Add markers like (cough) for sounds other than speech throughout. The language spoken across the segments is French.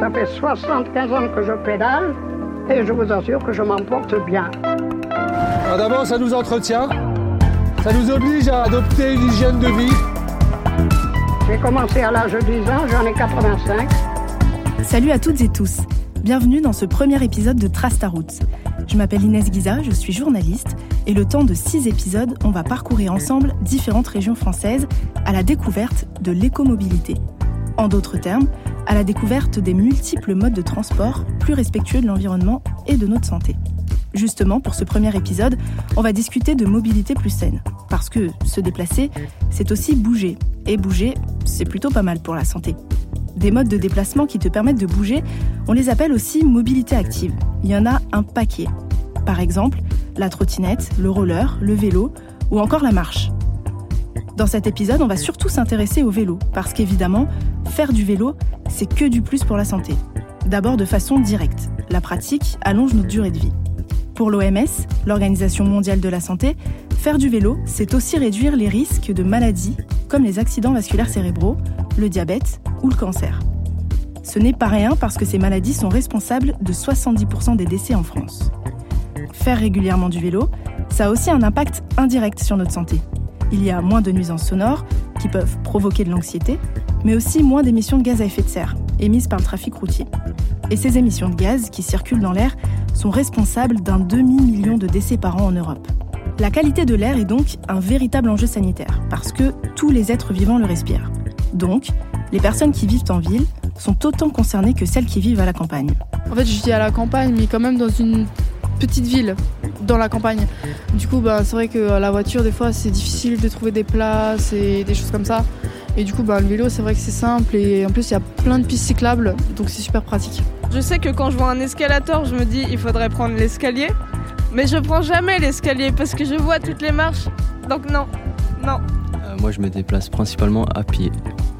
Ça fait 75 ans que je pédale et je vous assure que je m'en porte bien. Alors D'abord, ça nous entretient. Ça nous oblige à adopter une hygiène de vie. J'ai commencé à l'âge de 10 ans, j'en ai 85. Salut à toutes et tous. Bienvenue dans ce premier épisode de Trace ta route. Je m'appelle Inès Guiza, je suis journaliste et le temps de six épisodes, on va parcourir ensemble différentes régions françaises à la découverte de l'écomobilité. En d'autres termes, à la découverte des multiples modes de transport plus respectueux de l'environnement et de notre santé. Justement, pour ce premier épisode, on va discuter de mobilité plus saine. Parce que se déplacer, c'est aussi bouger. Et bouger, c'est plutôt pas mal pour la santé. Des modes de déplacement qui te permettent de bouger, on les appelle aussi mobilité active. Il y en a un paquet. Par exemple, la trottinette, le roller, le vélo ou encore la marche. Dans cet épisode, on va surtout s'intéresser au vélo, parce qu'évidemment, faire du vélo, c'est que du plus pour la santé. D'abord de façon directe. La pratique allonge notre durée de vie. Pour l'OMS, l'Organisation mondiale de la santé, faire du vélo, c'est aussi réduire les risques de maladies comme les accidents vasculaires cérébraux, le diabète ou le cancer. Ce n'est pas rien parce que ces maladies sont responsables de 70% des décès en France. Faire régulièrement du vélo, ça a aussi un impact indirect sur notre santé. Il y a moins de nuisances sonores qui peuvent provoquer de l'anxiété, mais aussi moins d'émissions de gaz à effet de serre émises par le trafic routier. Et ces émissions de gaz qui circulent dans l'air sont responsables d'un demi-million de décès par an en Europe. La qualité de l'air est donc un véritable enjeu sanitaire, parce que tous les êtres vivants le respirent. Donc, les personnes qui vivent en ville sont autant concernées que celles qui vivent à la campagne. En fait, je vis à la campagne, mais quand même dans une petite ville, dans la campagne. Du coup, bah, c'est vrai que la voiture, des fois, c'est difficile de trouver des places et des choses comme ça. Et du coup, bah, le vélo, c'est vrai que c'est simple et en plus, il y a plein de pistes cyclables, donc c'est super pratique. Je sais que quand je vois un escalator, je me dis il faudrait prendre l'escalier, mais je prends jamais l'escalier parce que je vois toutes les marches. Donc non, non. Euh, moi, je me déplace principalement à pied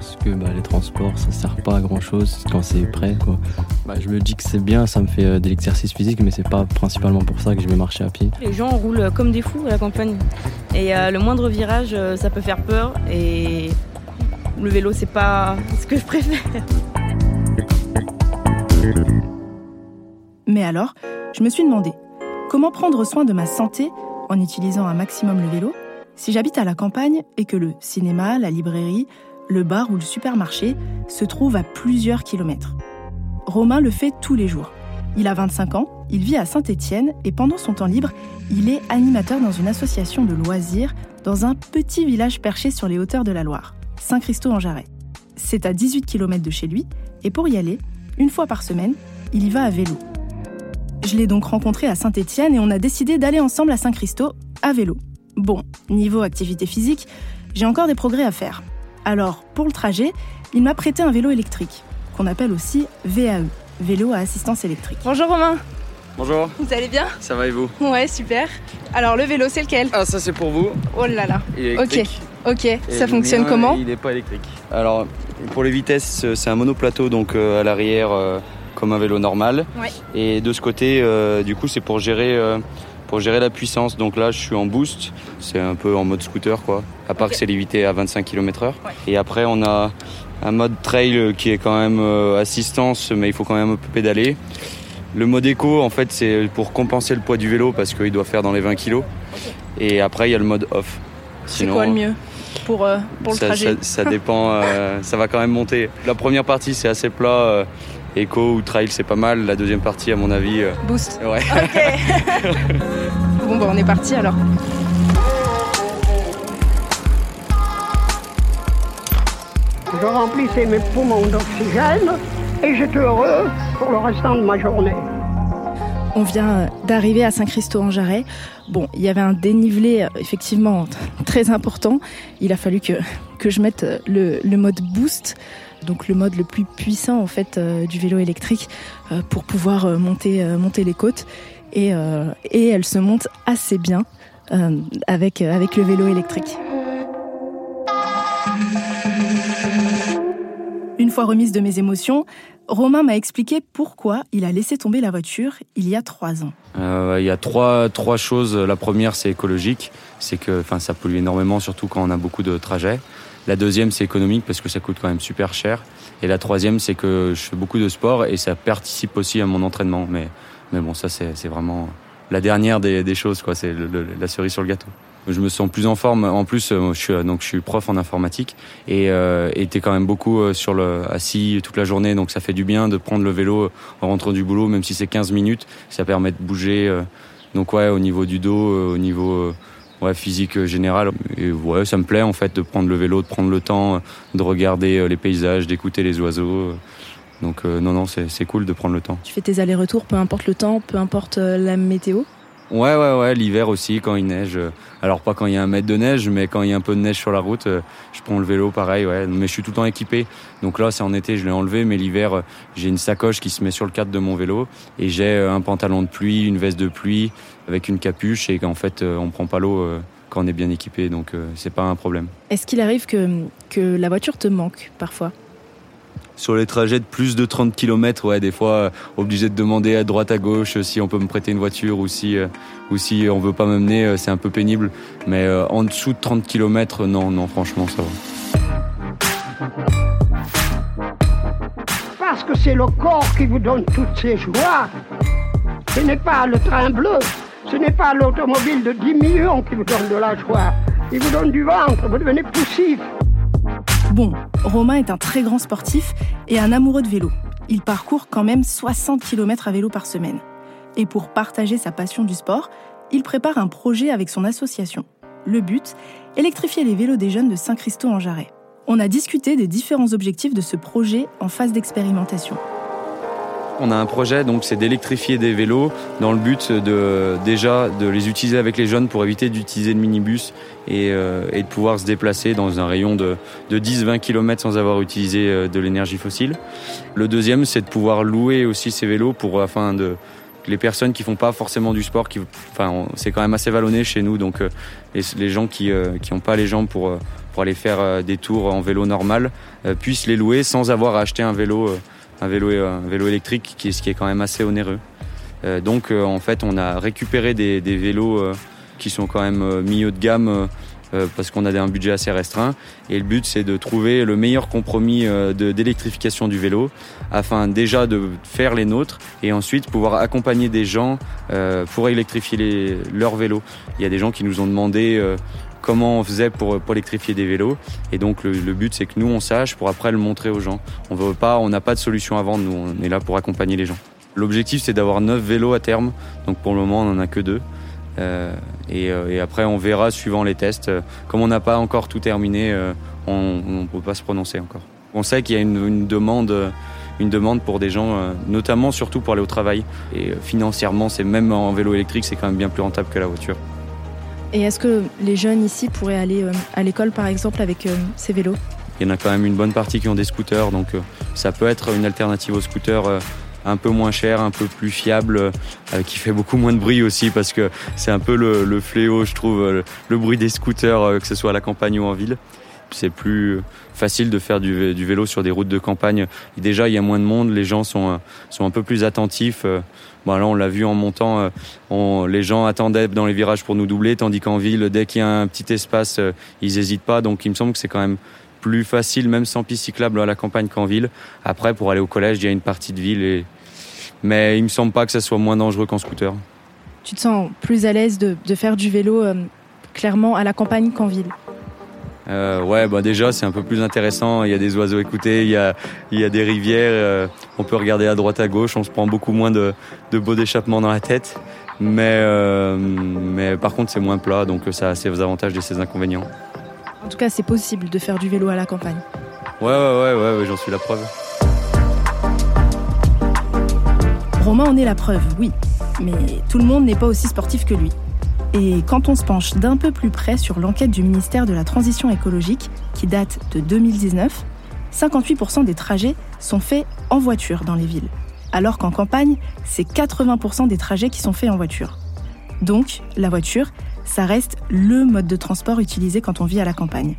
parce que bah, les transports, ça sert pas à grand chose quand c'est prêt. Quoi. Bah, je me dis que c'est bien, ça me fait euh, de l'exercice physique, mais c'est pas principalement pour ça que je vais marcher à pied. Les gens roulent comme des fous à la campagne. Et euh, le moindre virage, euh, ça peut faire peur. Et le vélo, c'est pas ce que je préfère. Mais alors, je me suis demandé, comment prendre soin de ma santé en utilisant un maximum le vélo si j'habite à la campagne et que le cinéma, la librairie, le bar ou le supermarché se trouvent à plusieurs kilomètres Romain le fait tous les jours. Il a 25 ans, il vit à Saint-Étienne et pendant son temps libre, il est animateur dans une association de loisirs dans un petit village perché sur les hauteurs de la Loire, Saint-Christo-en-Jarret. C'est à 18 km de chez lui et pour y aller, une fois par semaine, il y va à vélo. Je l'ai donc rencontré à Saint-Étienne et on a décidé d'aller ensemble à Saint-Christo à vélo. Bon, niveau activité physique, j'ai encore des progrès à faire. Alors, pour le trajet, il m'a prêté un vélo électrique, qu'on appelle aussi VAE, vélo à assistance électrique. Bonjour Romain, Bonjour, vous allez bien? Ça va et vous? Ouais, super. Alors le vélo, c'est lequel? Ah ça c'est pour vous, Oh là là. il est électrique. Ok, Et ça fonctionne mien, comment? Il n'est pas électrique. Alors pour les vitesses, euh, c'est un monoplateau donc euh, à l'arrière euh, comme un vélo normal. Ouais. Et de ce côté, euh, du coup c'est pour gérer euh, pour gérer la puissance. Donc là je suis en boost, c'est un peu en mode scooter quoi. À part que c'est limité à 25 km/h. Ouais. Et après on a un mode trail qui est quand même euh, assistance, mais il faut quand même un peu pédaler. Le mode éco, en fait, c'est pour compenser le poids du vélo parce qu'il doit faire dans les 20 kg. Et après, il y a le mode off. C'est quoi le mieux pour, euh, pour le ça, trajet ça- ça (laughs) dépend, euh, ça va quand même monter. La première partie, c'est assez plat. euh, éco ou trail, c'est pas mal. La deuxième partie, à mon avis, euh, Boost. ouais. Ok. (laughs) bon bah on est parti alors. Je remplissais mes poumons d'oxygène et j'étais heureux pour le restant de ma journée. On vient d'arriver à Saint-Christo-en-Jarret. Bon, il y avait un dénivelé euh, effectivement (laughs) très important. Il a fallu que, que je mette euh, le, le mode boost, donc le mode le plus puissant en fait euh, du vélo électrique, euh, pour pouvoir euh, monter, euh, monter les côtes. Et, euh, et elle se monte assez bien euh, avec, euh, avec le vélo électrique. Une fois remise de mes émotions, Romain m'a expliqué pourquoi il a laissé tomber la voiture il y a trois ans. Euh, Il y a trois, trois choses. La première, c'est écologique. C'est que enfin, ça pollue énormément, surtout quand on a beaucoup de trajets. La deuxième, c'est économique parce que ça coûte quand même super cher. Et la troisième, c'est que je fais beaucoup de sport et ça participe aussi à mon entraînement. Mais, mais bon, ça, c'est vraiment la dernière des, des choses, quoi. C'est la cerise sur le gâteau. Je me sens plus en forme. En plus, euh, je suis, donc, je suis prof en informatique et euh, était quand même beaucoup euh, sur le, assis toute la journée. Donc, ça fait du bien de prendre le vélo en rentrant du boulot, même si c'est 15 minutes. Ça permet de bouger. Euh. donc, ouais, au niveau du dos, au niveau ouais, physique général. Ouais, ça me plaît en fait de prendre le vélo, de prendre le temps, de regarder les paysages, d'écouter les oiseaux. Donc non, non, c'est cool de prendre le temps. Tu fais tes allers-retours, peu importe le temps, peu importe la météo? Ouais, ouais, ouais, l'hiver aussi, quand il neige. Alors, pas quand il y a un mètre de neige, mais quand il y a un peu de neige sur la route, je prends le vélo pareil, ouais. Mais je suis tout le temps équipé. Donc là, c'est en été, je l'ai enlevé, mais l'hiver, j'ai une sacoche qui se met sur le cadre de mon vélo et j'ai un pantalon de pluie, une veste de pluie avec une capuche et qu'en fait, on prend pas l'eau quand on est bien équipé, donc c'est pas un problème. Est-ce qu'il arrive que, que la voiture te manque parfois? Sur les trajets de plus de 30 km, ouais, des fois, obligé de demander à droite, à gauche si on peut me prêter une voiture ou si, ou si on veut pas m'amener, c'est un peu pénible. Mais en dessous de 30 km, non, non, franchement, ça va. Parce que c'est le corps qui vous donne toutes ces joies. Ce n'est pas le train bleu, ce n'est pas l'automobile de 10 millions qui vous donne de la joie. Il vous donne du ventre, vous devenez poussif. Bon, Romain est un très grand sportif et un amoureux de vélo. Il parcourt quand même 60 km à vélo par semaine. Et pour partager sa passion du sport, il prépare un projet avec son association. Le but Électrifier les vélos des jeunes de Saint-Christo en Jarret. On a discuté des différents objectifs de ce projet en phase d'expérimentation. On a un projet, donc c'est d'électrifier des vélos dans le but de déjà de les utiliser avec les jeunes pour éviter d'utiliser le minibus et, euh, de pouvoir se déplacer dans un rayon de, de 10-20 km sans avoir utilisé euh, de l'énergie fossile. Le deuxième, c'est de pouvoir louer aussi ces vélos pour afin de les personnes qui font pas forcément du sport, qui, enfin, c'est quand même assez vallonné chez nous, donc euh, les, gens qui euh, qui ont pas les jambes pour aller faire des tours en vélo normal puissent les louer sans avoir à acheter un vélo un vélo, un vélo électrique, qui est, ce qui est quand même assez onéreux. Euh, donc euh, en fait, on a récupéré des, vélos euh, qui sont quand même milieu de gamme parce qu'on a un budget assez restreint. Et le but, c'est de trouver le meilleur compromis d'électrification du vélo afin déjà de faire les nôtres et ensuite pouvoir accompagner des gens pour électrifier les, leurs vélos. Il y a des gens qui nous ont demandé comment on faisait pour, électrifier des vélos. Et donc le, but c'est que nous on sache pour après le montrer aux gens. On veut pas, on n'a pas de solution à vendre, nous on est là pour accompagner les gens. L'objectif c'est d'avoir 9 vélos à terme, donc pour le moment on en a que deux. Euh, et, euh, et, après on verra suivant les tests. Comme on n'a pas encore tout terminé, euh, on ne peut pas se prononcer encore. On sait qu'il y a une, une, demande une demande pour des gens, notamment surtout pour aller au travail. Et financièrement, c'est même en vélo électrique, c'est quand même bien plus rentable que la voiture. Et est-ce que les jeunes ici pourraient aller euh, à l'école, par exemple, avec euh, ces vélos? Il y en a quand même une bonne partie qui ont des scooters, donc euh, ça peut être une alternative aux scooters un peu moins cher, un peu plus fiable, qui fait beaucoup moins de bruit aussi, parce que c'est un peu le, fléau, je trouve, le bruit des scooters, que ce soit à la campagne ou en ville c'est plus facile de faire du, vélo sur des routes de campagne. Déjà, il y a moins de monde, les gens sont, sont un peu plus attentifs. Bon, là, on l'a vu en montant, euh, les gens attendaient dans les virages pour nous doubler, tandis qu'en ville, dès qu'il y a un petit espace, euh, ils n'hésitent pas. Donc, il me semble que c'est quand même plus facile, même sans piste cyclable à la campagne qu'en ville. Après, pour aller au collège, il y a une partie de ville, mais il me semble pas que ça soit moins dangereux qu'en scooter. Tu te sens plus à l'aise de, faire du vélo euh, clairement à la campagne qu'en ville? Euh, ouais, bah déjà c'est un peu plus intéressant. Il y a des oiseaux écoutés, il y a, il y a des rivières. Euh, on peut regarder à droite à gauche. On se prend beaucoup moins de, de beaux d'échappement dans la tête. Mais, euh, mais par contre c'est moins plat, donc ça a ses avantages et ses inconvénients. En tout cas, c'est possible de faire du vélo à la campagne. Ouais, ouais, ouais, ouais, ouais j'en suis la preuve. Romain en est la preuve, oui. Mais tout le monde n'est pas aussi sportif que lui. Et quand on se penche d'un peu plus près sur l'enquête du ministère de la Transition écologique, qui date de 2019, 58% des trajets sont faits en voiture dans les villes, alors qu'en campagne, c'est 80% des trajets qui sont faits en voiture. Donc, la voiture, ça reste le mode de transport utilisé quand on vit à la campagne.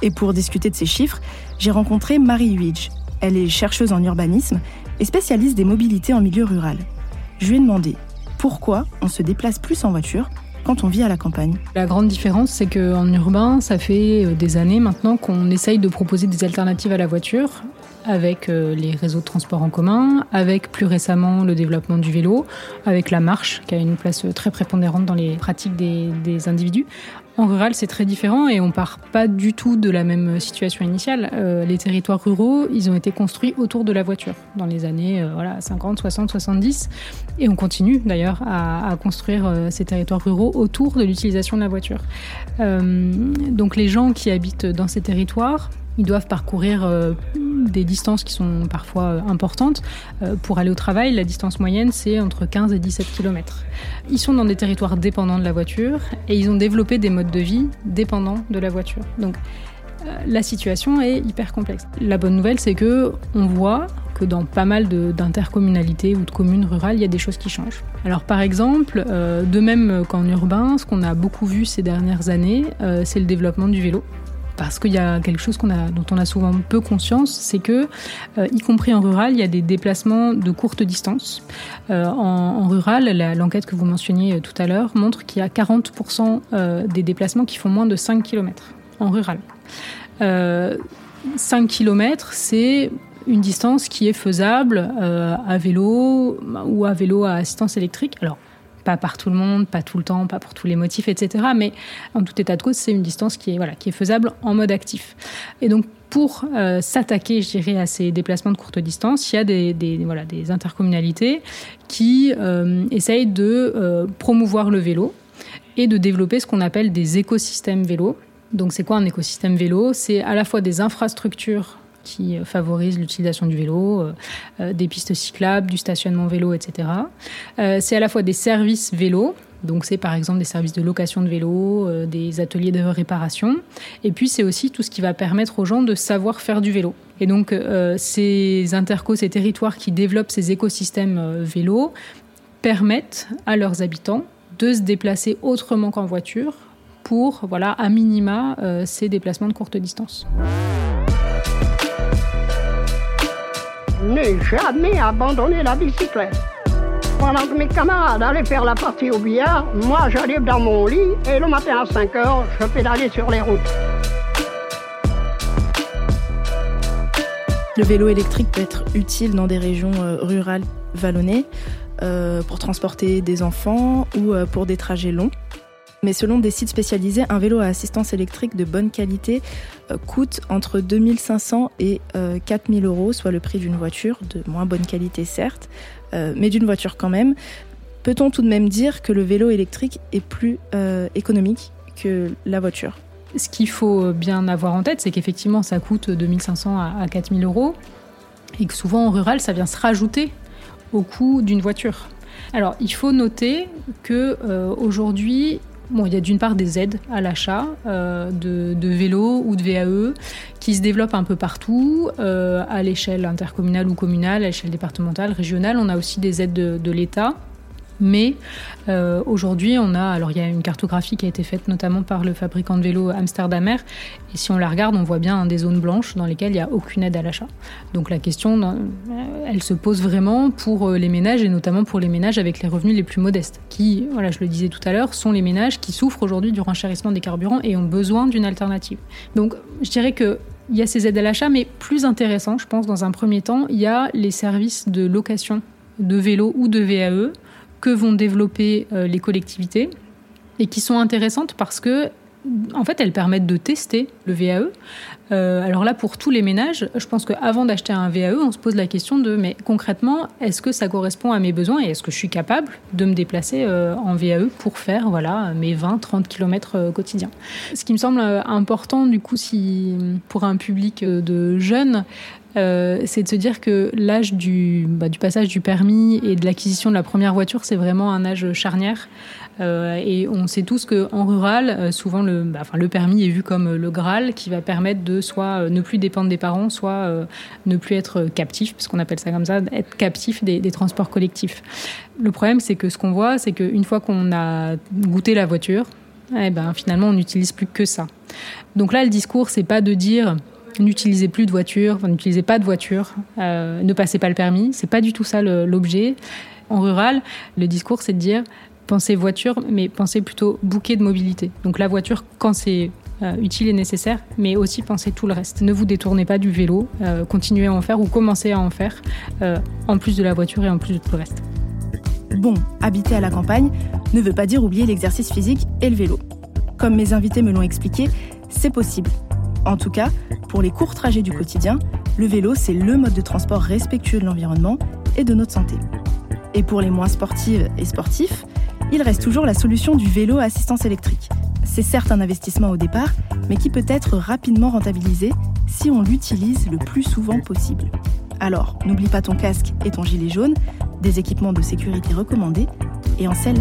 Et pour discuter de ces chiffres, j'ai rencontré Marie Huidge. Elle est chercheuse en urbanisme et spécialiste des mobilités en milieu rural. Je lui ai demandé pourquoi on se déplace plus en voiture quand on vit à la campagne. La grande différence, c'est qu'en urbain, ça fait euh, des années maintenant qu'on essaye de proposer des alternatives à la voiture avec euh, les réseaux de transport en commun, avec plus récemment le développement du vélo, avec la marche qui a une place très prépondérante dans les pratiques des, des individus. En rural, c'est très différent et on part pas du tout de la même situation initiale. Euh, les territoires ruraux, ils ont été construits autour de la voiture dans les années euh, voilà, 50, 60, 70 et on continue d'ailleurs à, construire euh, ces territoires ruraux autour de l'utilisation de la voiture. Euh, donc les gens qui habitent dans ces territoires, ils doivent parcourir des distances qui sont parfois euh, importantes. Euh, pour aller au travail, la distance moyenne, c'est entre 15 et 17 km. Ils sont dans des territoires dépendants de la voiture et ils ont développé des modes de vie dépendants de la voiture. Donc, la situation est hyper complexe. La bonne nouvelle, c'est que on voit que dans pas mal d'intercommunalités ou de communes rurales, il y a des choses qui changent. Alors par exemple, euh, de même qu'en urbain, ce qu'on a beaucoup vu ces dernières années, euh, c'est le développement du vélo parce qu'il y a quelque chose dont on a souvent peu conscience, c'est que, euh, y compris en rural, il y a des déplacements de courte distance. Euh, en, rural, l'enquête que vous mentionniez tout à l'heure montre qu'il y a 40% euh, des déplacements qui font moins de 5 km en rural. 5 km, c'est une distance qui est faisable à vélo ou à vélo à assistance électrique. Alors, pas par tout le monde, pas tout le temps, pas pour tous les motifs, etc. Mais en tout état de cause, c'est une distance qui est, voilà, qui est faisable en mode actif. Et donc, pour euh, s'attaquer, je dirais, à ces déplacements de courte distance, il y a des, voilà, des intercommunalités qui euh, essayent de euh, promouvoir le vélo et de développer ce qu'on appelle des écosystèmes vélo. Donc, c'est quoi un écosystème vélo? C'est à la fois des infrastructures qui favorisent l'utilisation du vélo, euh, des pistes cyclables, du stationnement vélo, etc. Euh, c'est à la fois des services vélo, donc c'est par exemple des services de location de vélo, euh, des ateliers de réparation, et puis c'est aussi tout ce qui va permettre aux gens de savoir faire du vélo. Et donc euh, ces intercos, ces territoires qui développent ces écosystèmes euh, vélo permettent à leurs habitants de se déplacer autrement qu'en voiture pour, voilà, à minima, euh, ces déplacements de courte distance. Ne jamais abandonner la bicyclette. Pendant que mes camarades allaient faire la partie au billard, moi j'allais dans mon lit et le matin à 5 heures, je pédalais sur les routes. Le vélo électrique peut être utile dans des régions euh, rurales vallonnées euh, pour transporter des enfants ou euh, pour des trajets longs. Mais selon des sites spécialisés, un vélo à assistance électrique de bonne qualité euh, coûte entre 2500 et euh, 4000 euros, soit le prix d'une voiture de moins bonne qualité certes, euh, mais d'une voiture quand même. Peut-on tout de même dire que le vélo électrique est plus euh, économique que la voiture? Ce qu'il faut bien avoir en tête, c'est qu'effectivement ça coûte 2500 à, à 4000 euros et que souvent en rural ça vient se rajouter au coût d'une voiture. Alors il faut noter que euh, aujourd'hui Bon, il y a d'une part des aides à l'achat euh, de, vélos ou de VAE qui se développent un peu partout, euh, à l'échelle intercommunale ou communale, à l'échelle départementale, régionale. On a aussi des aides de, de l'État. Mais euh, aujourd'hui, on a, alors il y a une cartographie qui a été faite notamment par le fabricant de vélos Amsterdamer, et si on la regarde, on voit bien des zones blanches dans lesquelles il n'y a aucune aide à l'achat. Donc la question, euh, elle se pose vraiment pour euh, les ménages, et notamment pour les ménages avec les revenus les plus modestes, qui, voilà, je le disais tout à l'heure, sont les ménages qui souffrent aujourd'hui du renchérissement des carburants et ont besoin d'une alternative. Donc je dirais que il y a ces aides à l'achat, mais plus intéressant, je pense, dans un premier temps, il y a les services de location de vélos ou de VAE que vont développer euh, les collectivités et qui sont intéressantes parce que en fait, elles permettent de tester le VAE. Euh, alors là, pour tous les ménages, je pense qu'avant d'acheter un VAE, on se pose la question de, mais concrètement, est-ce que ça correspond à mes besoins et est-ce que je suis capable de me déplacer euh, en VAE pour faire voilà, mes 20-30 km quotidiens? Ce qui me semble important, du coup, si, pour un public de jeunes, euh, c'est de se dire que l'âge du, bah, du passage du permis et de l'acquisition de la première voiture, c'est vraiment un âge charnière. Euh, et on sait tous qu'en rural, euh, souvent le, bah, le permis est vu comme le Graal qui va permettre de soit ne plus dépendre des parents, soit ne plus être captif, puisqu'on appelle ça comme ça, être captif des, des transports collectifs. Le problème, c'est que ce qu'on voit, c'est qu'une fois qu'on a goûté la voiture, eh ben, finalement, on n'utilise plus que ça. Donc là, le discours, c'est pas de dire n'utilisez plus de voiture, n'utilisez pas de voiture, euh, ne passez pas le permis. C'est pas du tout ça l'objet. En rural, le discours, c'est de dire pensez voiture, mais pensez plutôt bouquet de mobilité. Donc la voiture quand c'est euh, utile et nécessaire, mais aussi pensez tout le reste. Ne vous détournez pas du vélo, euh, continuez à en faire ou commencez à en faire, en plus de la voiture et en plus de tout le reste. Bon, habiter à la campagne ne veut pas dire oublier l'exercice physique et le vélo. Comme mes invités me l'ont expliqué, c'est possible. En tout cas, pour les courts trajets du quotidien, le vélo, c'est le mode de transport respectueux de l'environnement et de notre santé. Et pour les moins sportives et sportifs, il reste toujours la solution du vélo à assistance électrique. C'est certes un investissement au départ, mais qui peut être rapidement rentabilisé si on l'utilise le plus souvent possible. Alors, n'oublie pas ton casque et ton gilet jaune, des équipements de sécurité recommandés, et en selle.